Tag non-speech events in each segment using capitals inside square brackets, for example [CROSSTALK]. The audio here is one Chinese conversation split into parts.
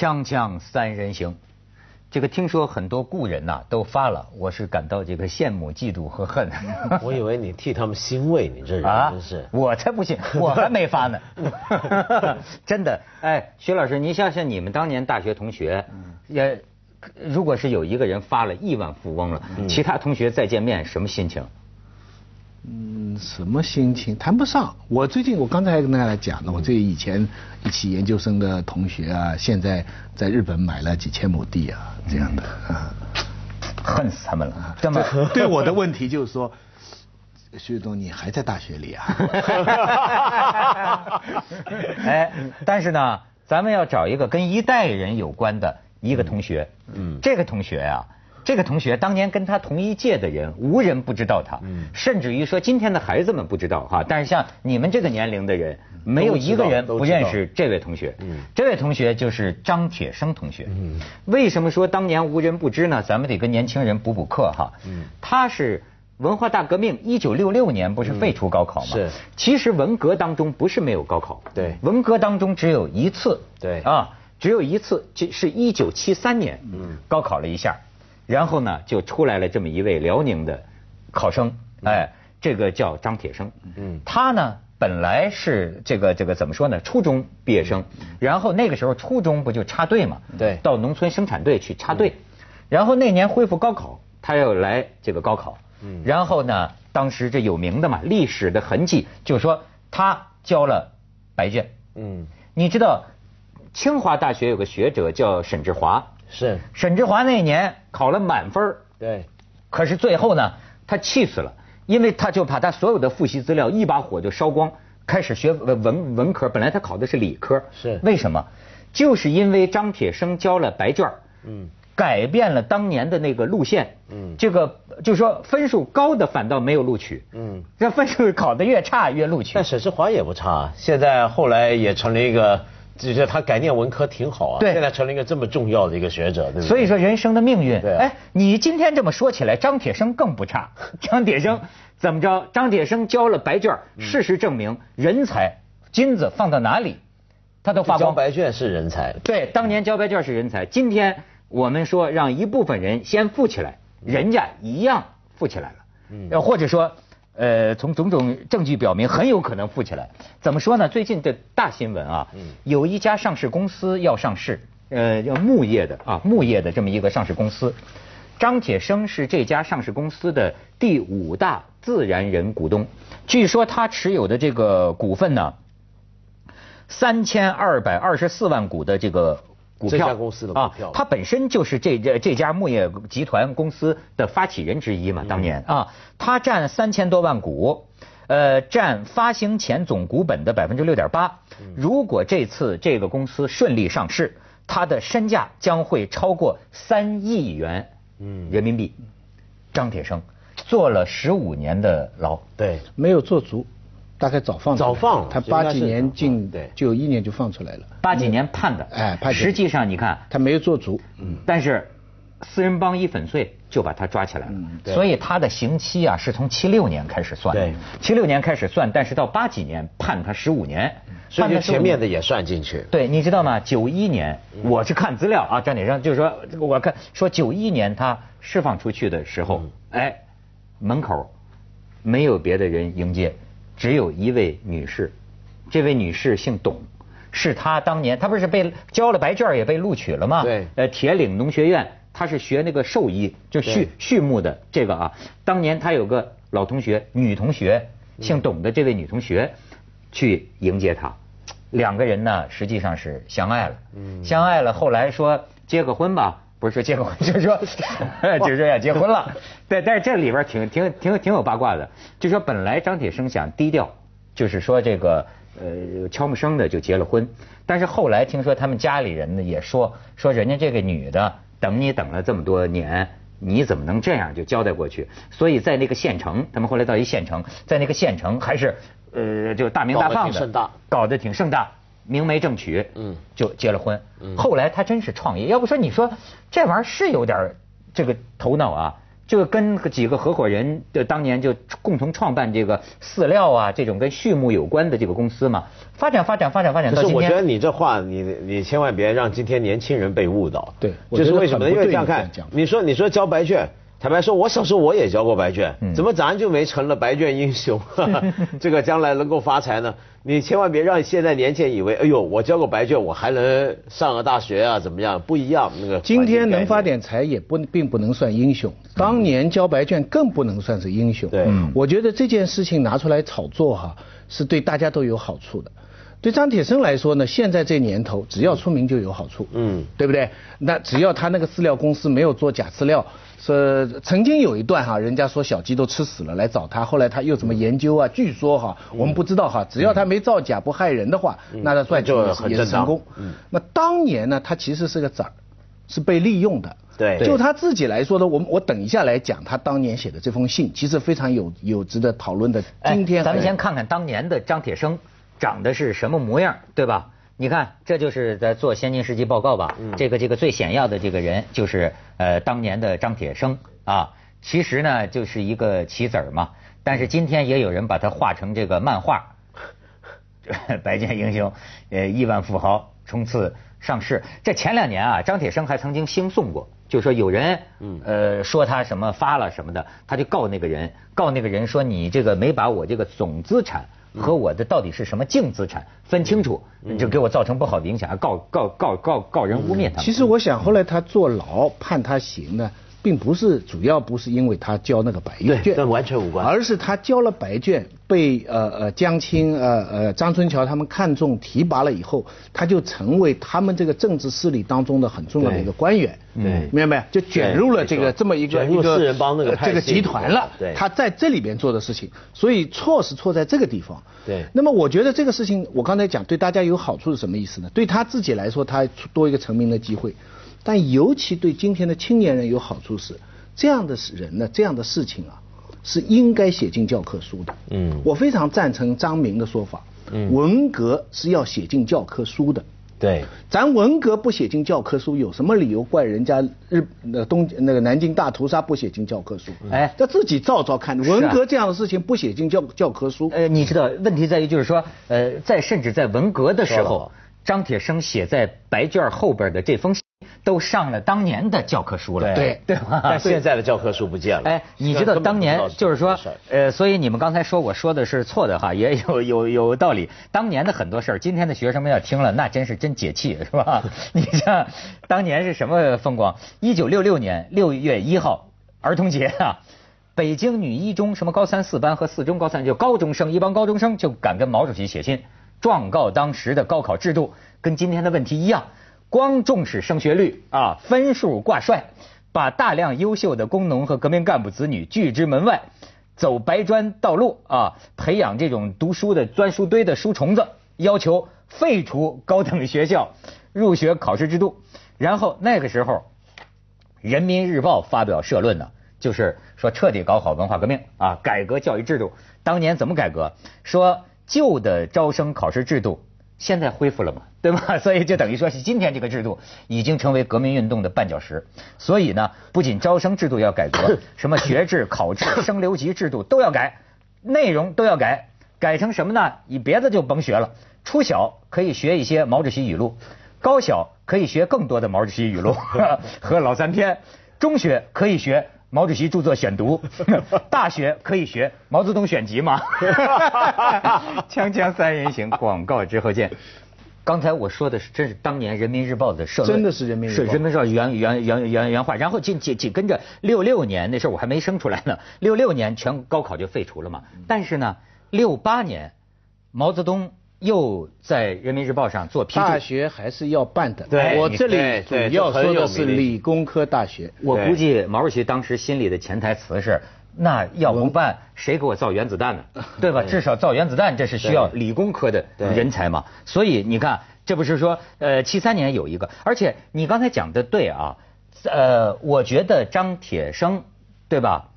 锵锵三人行，这个听说很多故人呐、都发了，我是感到这个羡慕、嫉妒和恨。[LAUGHS] 我以为你替他们欣慰，你这人啊真是。我才不信，[LAUGHS] 我还没发呢。[LAUGHS] 真的，哎，徐老师，你想想你们当年大学同学，也如果是有一个人发了亿万富翁了，其他同学再见面什么心情？嗯，什么心情谈不上。我最近我刚才还跟大家讲了，我这以前一起研究生的同学啊，现在在日本买了几千亩地啊，这样的啊。恨死他们了。这么对我的问题就是说，徐总，你还在大学里啊？[LAUGHS] 哎，但是呢，咱们要找一个跟一代人有关的一个同学。嗯，这个同学呀、这个同学当年跟他同一届的人，无人不知道他。嗯，甚至于说今天的孩子们不知道哈，但是像你们这个年龄的人，没有一个人不认识这位同学。嗯，这位同学就是张铁生同学。嗯，为什么说当年无人不知呢？咱们得跟年轻人补补课哈。嗯，他是。文化大革命一九六六年不是废除高考吗？是其实文革当中不是没有高考，对文革当中只有一次，对啊，只有一次，就是一九七三年，嗯，高考了一下，然后呢就出来了这么一位辽宁的考生，哎，这个叫张铁生，嗯，他呢本来是这个这个怎么说呢，初中毕业生，然后那个时候初中不就插队嘛，对。到农村生产队去插队，然后那年恢复高考，他要来这个高考，嗯，然后呢，当时这有名的嘛，历史的痕迹，就是说他交了白卷，嗯，你知道清华大学有个学者叫沈志华，是，沈志华那一年考了满分儿。对，可是最后呢，他气死了，因为他就把他所有的复习资料一把火就烧光，开始学文文文科，本来他考的是理科，是。为什么？就是因为张铁生交了白卷儿嗯，改变了当年的那个路线，嗯。这个就是说分数高的反倒没有录取，嗯，这分数考得越差越录取。但。沈志华也不差，现在后来也成了一个，就是他改念文科挺好啊，对现在成了一个这么重要的一个学者，对不对？所以说人生的命运，对啊哎，你今天这么说起来，张铁生更不差。[LAUGHS] 张铁生怎么着？张铁生交了白卷事实证明，人才金子放到哪里，他都发交光。白卷是人才，对，当年交白卷是人才，今天我们说让一部分人先富起来，人家一样富起来了。嗯，或者说，呃，从种种证据表明，很有可能富起来。怎么说呢？最近的大新闻啊，有一家上市公司要上市，呃，叫木业的啊，木业的这么一个上市公司。张铁生是这家上市公司的第五大自然人股东，据说他持有的这个股份呢，三千二百二十四万股的这个股票，这家公司的股票。啊，他本身就是这这这家牧业集团公司的发起人之一嘛，当年。啊，他占三千多万股，呃，占发行前总股本的百分之六点八。如果这次这个公司顺利上市，它的身价将会超过三亿元人民币。张铁生坐了十五年的牢，对，没有做足，大概早放出来早放了他八几年进对。九一年就放出来了，八几年判的，哎判实际上你看，他没有做足，嗯，但是四人帮一粉碎就把他抓起来了，对。所以他的刑期啊是从七六年开始算，对，七六年开始算，但是到八几年判他十五年，所以就判他15年。前面的也算进去，对，你知道吗？九一年，我是看资料啊，张铁生就是说，我看说九一年他释放出去的时候，哎，门口没有别的人迎接，只有一位女士，这位女士姓董，是她当年她不是被交了白卷也被录取了吗？对呃，铁岭农学院，她是学那个兽医，就畜畜牧的这个啊。当年她有个老同学，女同学，姓董的这位女同学，去迎接她。两个人呢，实际上是相爱了，相爱了。后来说结个婚吧，不是说结个婚，就是说，[LAUGHS] 就是说要结婚了。对，但是这里边挺挺挺挺有八卦的，就说本来张铁生想低调，就是说这个呃悄没声的就结了婚，但是后来听说他们家里人呢也说说人家这个女的等你等了这么多年。你怎么能这样就交代过去？所以在那个县城，他们后来到一县城，在那个县城还是呃就大名大放的，挺盛大搞得挺盛大，明媒正娶，嗯嗯，就结了婚。后来他真是创业，要不说你说这玩意儿是有点儿这个头脑啊。这个跟几个合伙人的当年就共同创办这个饲料啊这种跟畜牧有关的这个公司嘛，发展发展发展发展到今天。可是我觉得你这话，你你千万别让今天年轻人被误导。对就是为什么呢？因为这样看你说你说交白卷。坦白说，我小时候我也交过白卷，嗯怎么咱就没成了白卷英雄？[LAUGHS] 这个将来能够发财呢？你千万别让现在年轻人以为，哎呦，我交过白卷，我还能上个大学啊？怎么样？不一样，那个今天能发点财也不并不能算英雄，当年交白卷更不能算是英雄。对嗯我觉得这件事情拿出来炒作哈，是对大家都有好处的。对张铁生来说呢，现在这年头，只要出名就有好处，嗯对不对？那只要他那个饲料公司没有做假饲料，说曾经有一段哈，人家说小鸡都吃死了来找他，后来他又怎么研究啊？据说哈，我们不知道哈，只要他没造假不害人的话，那他赚钱就也是成功。嗯那当年呢，他其实是个子儿，是被利用的。对就他自己来说呢，我们我等一下来讲他当年写的这封信，其实非常有有值得讨论的。哎今天咱们先看看当年的张铁生长得是什么模样，对吧？你看，这就是在做先进事迹报告吧。嗯这个这个最显要的这个人就是呃当年的张铁生啊。其实呢就是一个棋子儿嘛，但是今天也有人把他画成这个漫画，[LAUGHS] 白剑英雄，呃亿万富豪冲刺上市。这前两年啊，张铁生还曾经兴讼过，就说有人呃说他什么发了什么的，他就告那个人，告那个人说你这个没把我这个总资产。和我的到底是什么净资产分清楚，就给我造成不好的影响，告告告告告人污蔑他们。其实我想，后来他坐牢判他刑呢，并不是主要不是因为他交那个白对卷，跟完全无关而是他交了白卷，被呃呃江青呃呃张春桥他们看中提拔了以后，他就成为他们这个政治势力当中的很重要的一个官员。对明白没有？就卷入了这个这么一个一个四人帮那个呃这个集团了。对他在这里边做的事情，所以错是错在这个地方。对那么我觉得这个事情，我刚才讲对大家有好处是什么意思呢？对他自己来说，他多一个成名的机会，但尤其对今天的青年人有好处是，这样的人呢，这样的事情啊，是应该写进教科书的。嗯。我非常赞成张明的说法，嗯。文革是要写进教科书的。对，咱文革不写进教科书，有什么理由怪人家日那东那个南京大屠杀不写进教科书？哎。他自己照照看，啊。文革这样的事情不写进教教科书，呃，你知道问题在于就是说，呃，在甚至在文革的时候，张铁生写在白卷后边的这封信都上了当年的教科书了，对对吧？但现在的教科书不见了。哎，你知道当年就是说，呃，所以你们刚才说我说的是错的哈，也有有 [LAUGHS] 有道理。当年的很多事儿，今天的学生们要听了，那真是真解气，是吧？[LAUGHS] 你像当年是什么风光？一九六六年六月一号，儿童节啊。北京女一中什么高三四班和四中高三就高中生一帮高中生就敢跟毛主席写信，状告当时的高考制度跟今天的问题一样，光重视升学率啊，分数挂帅，把大量优秀的工农和革命干部子女拒之门外，走白砖道路啊，培养这种读书的钻书堆的书虫子，要求废除高等学校入学考试制度，然后那个时候。人民日报发表社论呢，就是说彻底搞好文化革命啊，改革教育制度。当年怎么改革？说旧的招生考试制度现在恢复了嘛，[LAUGHS] 对吧？[LAUGHS] 所以就等于说是今天这个制度已经成为革命运动的绊脚石。所以呢，不仅招生制度要改革，什么学制、考制、升留级制度都要改，内容都要改。改成什么呢？你别的就甭学了，初小可以学一些毛主席语录。高小可以学更多的毛主席语录 [LAUGHS] 和老三篇，中学可以学毛主席著作选读，[LAUGHS] 大学可以学毛泽东选集嘛。[LAUGHS] 锵锵三人行，[LAUGHS] 广告之后见。刚才我说的是，真是当年人民日报的社论，真的是人民日报是人民日报原原原原原话。然后紧紧紧跟着六六年那时候我还没生出来呢，六六年全高考就废除了嘛。但是呢，六八年毛泽东。又在人民日报上做批注，大学还是要办的。对我这里主要说的是理工科大学。我估计毛主席当时心里的潜台词是：那要不办，谁给我造原子弹呢？[LAUGHS] 对吧？至少造原子弹，这是需要理工科的人才嘛。所以你看，这不是说，呃，七三年有一个，而且你刚才讲的对啊，呃，我觉得张铁生，对吧？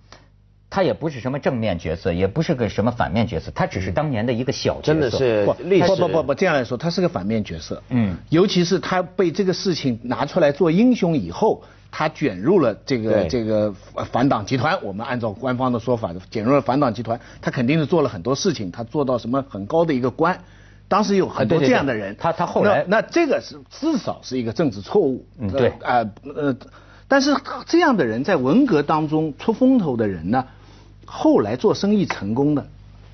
他也不是什么正面角色，也不是个什么反面角色，他只是当年的一个小角色。真的是历史不不不不这样来说，他是个反面角色。嗯，尤其是他被这个事情拿出来做英雄以后，他卷入了这个这个反反党集团。我们按照官方的说法，卷入了反党集团，他肯定是做了很多事情，他做到什么很高的一个官。当时有很多啊对对对这样的人，他他后来那那这个是至少是一个政治错误。嗯对呃呃，但是这样的人在文革当中出风头的人呢，后来做生意成功的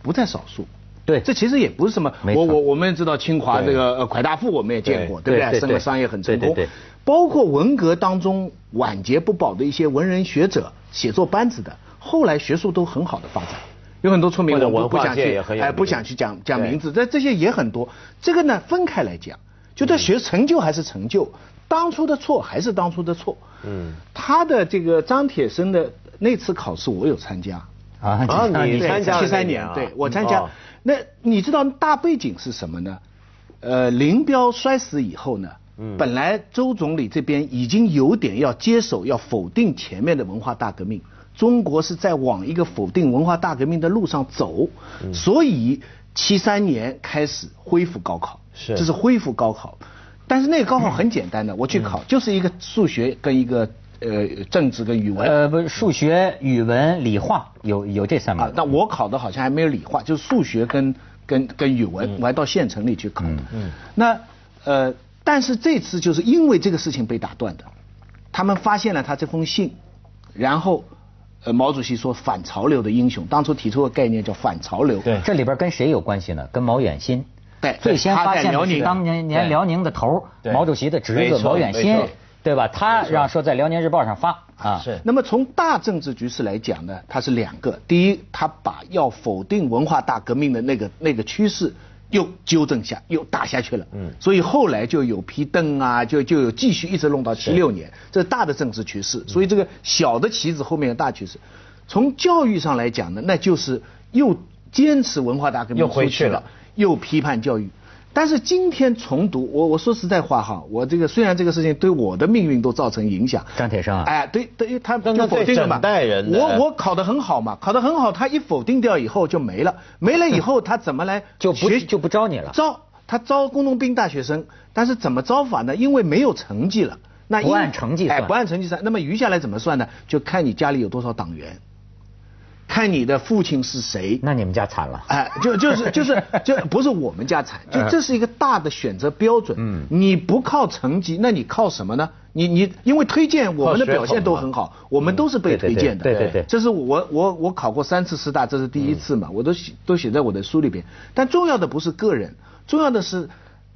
不在少数。对这其实也不是什么，我我我们也知道清华这个呃蒯大富我们也见过，对不对？生了商业很成功对对对。包括文革当中晚节不保的一些文人学者、写作班子的，后来学术都很好的发展，有很多出名的我不想去哎不想去讲讲名字，但这些也很多。这个呢分开来讲，就这学成就还是成就，当初的错还是当初的错。嗯，他的这个张铁生的那次考试我有参加。啊啊你参加七三年啊对我参加哦。那你知道大背景是什么呢？呃，林彪摔死以后呢，嗯本来周总理这边已经有点要接手，要否定前面的文化大革命。中国是在往一个否定文化大革命的路上走，嗯所以七三年开始恢复高考，是这是恢复高考。但是那个高考很简单的，[LAUGHS] 我去嗯考就是一个数学跟一个呃政治跟语文。呃，不是数学、语文、理化有有这三门，。啊但我考的好像还没有理化，就是数学跟跟跟语文，我还到县城里去考。嗯，那呃，但是这次就是因为这个事情被打断的，他们发现了他这封信，然后呃，毛主席说反潮流的英雄，当初提出个概念叫反潮流。对这里边跟谁有关系呢？跟毛远新。对最先发现的是在辽宁当年年辽宁的头毛主席的侄子毛远新对吧？他让说在《辽宁日报》上发啊，是那么从大政治局势来讲呢，它是两个。第一，他把要否定文化大革命的那个那个趋势又纠正下，又打下去了。嗯，所以后来就有批邓啊，就就有继续一直弄到七六年，这是大的政治趋势。所以这个小的棋子后面有大趋势。从教育上来讲呢，那就是又坚持文化大革命又回去了又批判教育。但是今天重读，我我说实在话哈，我这个虽然这个事情对我的命运都造成影响，张铁生啊哎，对对，他就否定了嘛。对整代人的我我考得很好嘛，考得很好，他一否定掉以后就没了，没了以后他怎么来 [LAUGHS] 就不学就不招你了招他招工农兵大学生，但是怎么招法呢？因为没有成绩了，那因不按成绩算哎，不按成绩算，那么余下来怎么算呢？就看你家里有多少党员，看你的父亲是谁。那你们家惨了。哎，就就是就是就不是我们家惨，就这是一个大的选择标准。嗯你不靠成绩，那你靠什么呢？你你因为推荐我们的表现都很好，我们都是被推荐的。对对对对对这是我我我考过三次师大，这是第一次嘛，我都写都写在我的书里边。但重要的不是个人，重要的是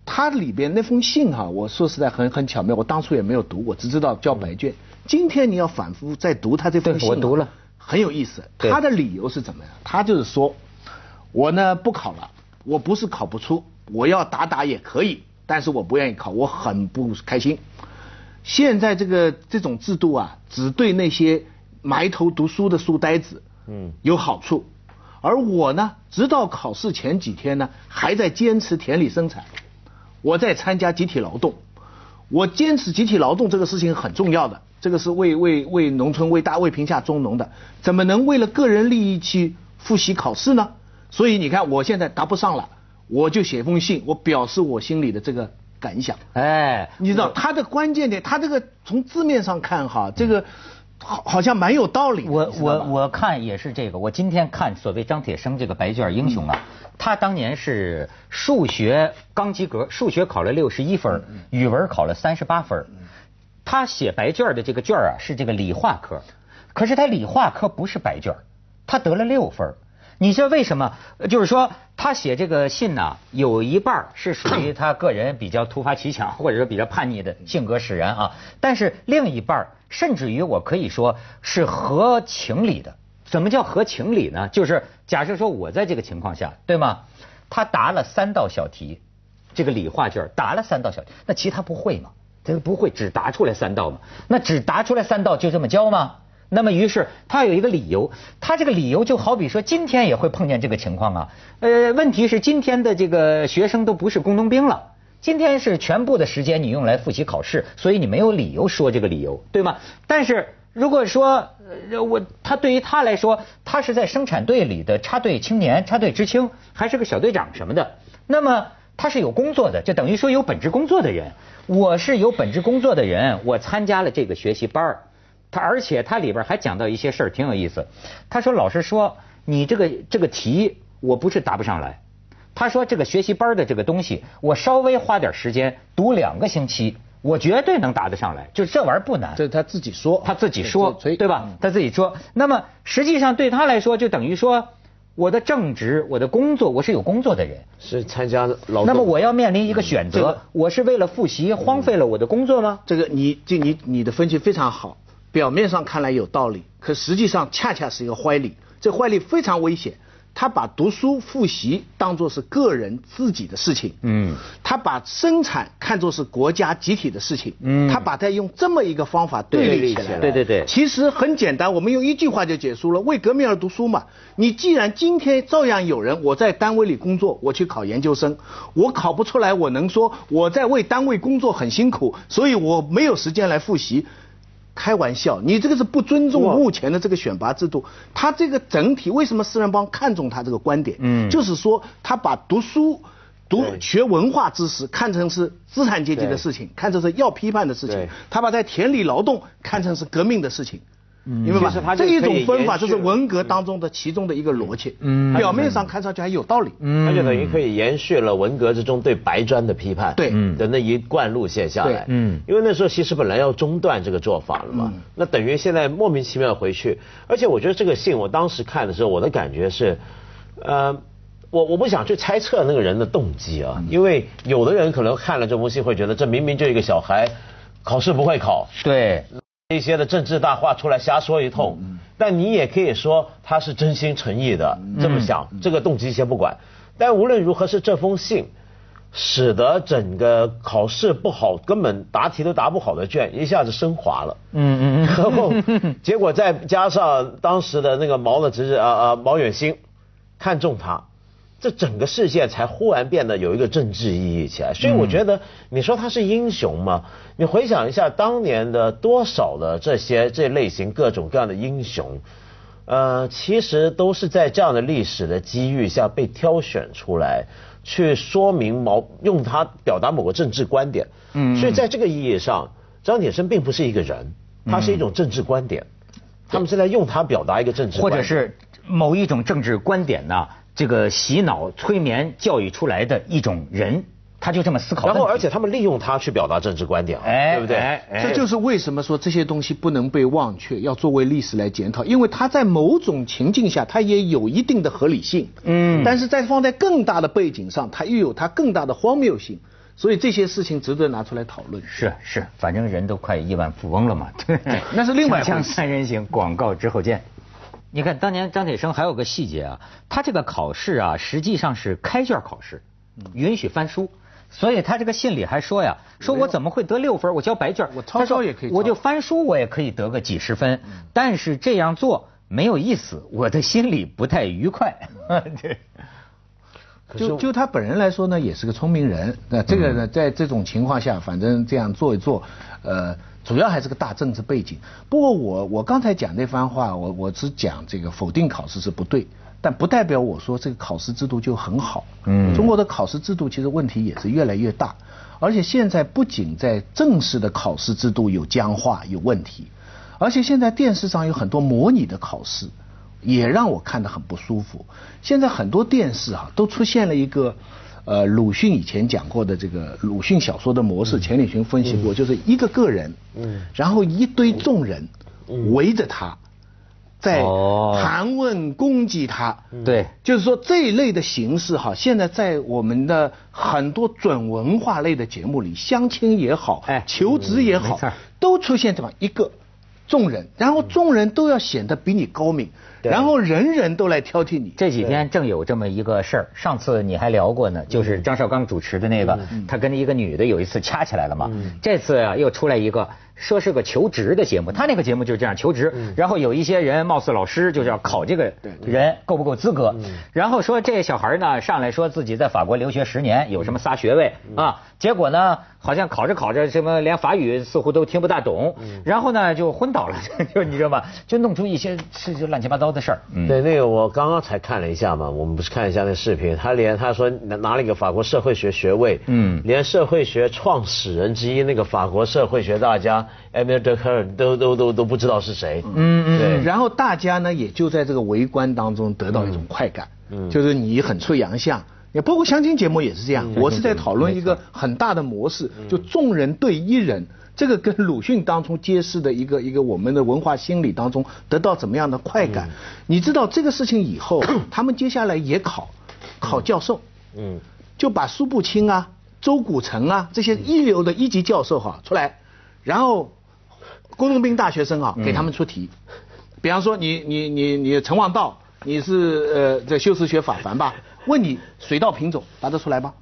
它里边那封信哈，我说实在很很巧妙，我当初也没有读，我只知道交白卷。今天你要反复再读他这封信啊，我读了很有意思。他的理由是怎么样？他就是说，我呢不考了，我不是考不出，我要打打也可以，但是我不愿意考，我很不开心。现在这个这种制度啊，只对那些埋头读书的书呆子，嗯，有好处。而我呢，直到考试前几天呢，还在坚持田里生产，我在参加集体劳动。我坚持集体劳动这个事情很重要的，这个是为为为农村为大为贫下中农的，怎么能为了个人利益去复习考试呢？所以你看，我现在答不上了，我就写封信，我表示我心里的这个感想。哎，你知道他的关键点，他这个从字面上看哈，这个好好像蛮有道理。我我我看也是这个，我今天看所谓张铁生这个白卷英雄啊，他当年是数学刚及格，数学考了六十一分，语文考了三十八分。他写白卷的这个卷啊是这个理化科，可是他理化科不是白卷，他得了六分。你知道为什么？就是说他写这个信呐、有一半是属于他个人比较突发奇想，或者说比较叛逆的性格使然啊，但是另一半甚至于我可以说是合情理的。怎么叫合情理呢？就是假设说我在这个情况下，对吗？他答了三道小题，这个理化卷答了三道小题，那其他不会吗？这个不会，只答出来三道吗？那只答出来三道就这么教吗？那么于是他有一个理由，他这个理由就好比说今天也会碰见这个情况啊。呃，问题是今天的这个学生都不是工农兵了。今天是全部的时间你用来复习考试，所以你没有理由说这个理由，对吗？但是如果说呃我他对于他来说，他是在生产队里的插队青年、插队知青，还是个小队长什么的，那么。他他是有工作的，就等于说有本职工作的人。我是有本职工作的人，我参加了这个学习班儿他而且他里边还讲到一些事儿，挺有意思。他说老师说你这个这个题我不是答不上来，他说这个学习班的这个东西，我稍微花点时间读两个星期，我绝对能答得上来。就这玩意儿不难。这是他自己说，他自己说，对吧？他自己说。那么实际上对他来说，就等于说我的正职、我的工作，我是有工作的人。是参加劳动。那么我要面临一个选择这个，我是为了复习荒废了我的工作吗？这个你这你你的分析非常好，表面上看来有道理，可实际上恰恰是一个歪理，这歪理非常危险。他把读书复习当作是个人自己的事情，嗯，他把生产看作是国家集体的事情，嗯他把它用这么一个方法对对立起来立起来，对对对其实很简单，我们用一句话就结束了：为革命而读书嘛。你既然今天照样有人我在单位里工作，我去考研究生，我考不出来，我能说我在为单位工作很辛苦，所以我没有时间来复习。开玩笑，你这个是不尊重目前的这个选拔制度。他这个整体为什么四人帮看重他这个观点？嗯就是说他把读书。读学文化知识看成是资产阶级的事情，看成是要批判的事情。他把在田里劳动看成是革命的事情，明白其实他？这一种分法就是文革当中的其中的一个逻辑。嗯。表面上看上去还有道理。嗯。他就等于可以延续了文革之中对白砖的批判，对。嗯。的那一贯路线下来，对。嗯。因为那时候其实本来要中断这个做法了嘛，那等于现在莫名其妙回去，而且我觉得这个信我当时看的时候，我的感觉是，呃。我我不想去猜测那个人的动机啊，因为有的人可能看了这封信会觉得这明明就一个小孩，考试不会考，对，一些的政治大话出来瞎说一通，但你也可以说他是真心诚意的这么想，这个动机先不管。但无论如何是这封信，使得整个考试不好，根本答题都答不好的卷一下子升华了。嗯嗯嗯然后结果再加上当时的那个毛的侄子啊啊毛远新看中他，这整个事件才忽然变得有一个政治意义起来。所以我觉得你说他是英雄吗？你回想一下当年的多少的这些这类型各种各样的英雄。呃，其实都是在这样的历史的机遇下被挑选出来，去说明某用他表达某个政治观点。嗯所以在这个意义上，张铁生并不是一个人，他是一种政治观点。他们是在用它表达一个政治或观点，者是某一种政治观点呢，这个洗脑、催眠、教育出来的一种人，他就这么思考。然后而且他们利用它去表达政治观点，哎，对不对？哎哎这就是为什么说这些东西不能被忘却，要作为历史来检讨，因为它在某种情境下，它也有一定的合理性。嗯但是在放在更大的背景上，它又有它更大的荒谬性，所以这些事情值得拿出来讨论。是是，反正人都快亿万富翁了嘛。对，[LAUGHS] 那是另外一回事锵锵三人行，广告之后见。你看，当年张铁生还有个细节啊，他这个考试啊，实际上是开卷考试，允许翻书。所以他这个信里还说呀，说我怎么会得六分？我交白卷，我抄抄也可以我就翻书，我也可以得个几十分。但是这样做没有意思，我的心里不太愉快。[LAUGHS] 对，就就他本人来说呢，也是个聪明人。那这个呢，在这种情况下，反正这样做一做，呃，主要还是个大政治背景。不过我我刚才讲那番话，我我只讲这个否定考试是不对，但不代表我说这个考试制度就很好。嗯中国的考试制度其实问题也是越来越大，而且现在不仅在正式的考试制度有僵化有问题，而且现在电视上有很多模拟的考试。也让我看得很不舒服。现在很多电视啊，都出现了一个，呃，鲁迅以前讲过的这个鲁迅小说的模式，钱理群分析过，就是一个个人，嗯。然后一堆众人围着他，在哦。盘问攻击他。对，就是说这一类的形式哈，现在在我们的很多准文化类的节目里，相亲也好，哎。求职也好，都出现这么一个众人，然后众人都要显得比你高明，对然后人人都来挑剔你。这几天正有这么一个事儿，上次你还聊过呢，就是张绍刚主持的那个，他跟一个女的有一次掐起来了嘛。这次啊又出来一个，说是个求职的节目，他那个节目就是这样求职，然后有一些人貌似老师，就是要考这个人够不够资格，然后说这小孩呢上来说自己在法国留学十年，有什么仨学位啊，结果呢好像考着考着什么连法语似乎都听不大懂，然后呢就昏倒。了，[LAUGHS] 就你知道吧？就弄出一些是就乱七八糟的事儿。嗯，对，那个我刚刚才看了一下嘛，我们不是看一下那视频，他连他说拿拿了一个法国社会学学位，嗯，连社会学创始人之一那个法国社会学大家埃米尔德科尔都都都都不知道是谁。嗯嗯。对。然后大家呢也就在这个围观当中得到一种快感，嗯，就是你很出洋相。也包括相亲节目也是这样，我是在讨论一个很大的模式，就众人对一人，这个跟鲁迅当中揭示的一个一个我们的文化心理当中得到怎么样的快感？你知道这个事情以后，他们接下来也考考教授，嗯，就把苏步青啊、周古城啊这些一流的一级教授哈出来，然后工农兵大学生啊给他们出题，比方说你你你你陈望道，你是呃在修辞学法凡吧？问你水稻品种答得出来吗？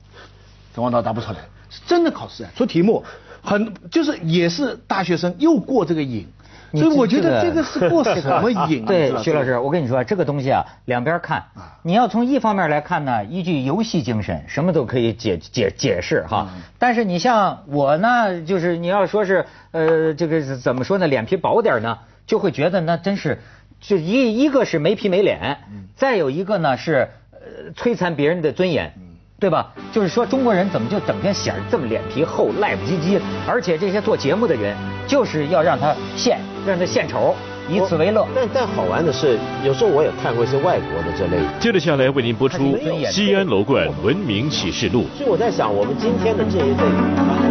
陈望道答不出来，是真的考试啊，出题目，很就是也是大学生又过这个瘾，所以我觉得这个是过什么瘾？[LAUGHS] 对，徐老师，我跟你说这个东西啊，两边看，你要从一方面来看呢，依据游戏精神，什么都可以解解解释哈。但是你像我呢，就是你要说是呃这个怎么说呢，脸皮薄点呢，就会觉得那真是就一一个是没皮没脸，再有一个呢是。摧残别人的尊严，对吧？就是说中国人怎么就整天显得这么脸皮厚、赖不唧唧？而且这些做节目的人就是要让他献，让他献丑，以此为乐。但但好玩的是，有时候我也看过一些外国的这类。接着下来为您播出《西安楼冠文明启示录》。所以我在想，我们今天的这一类。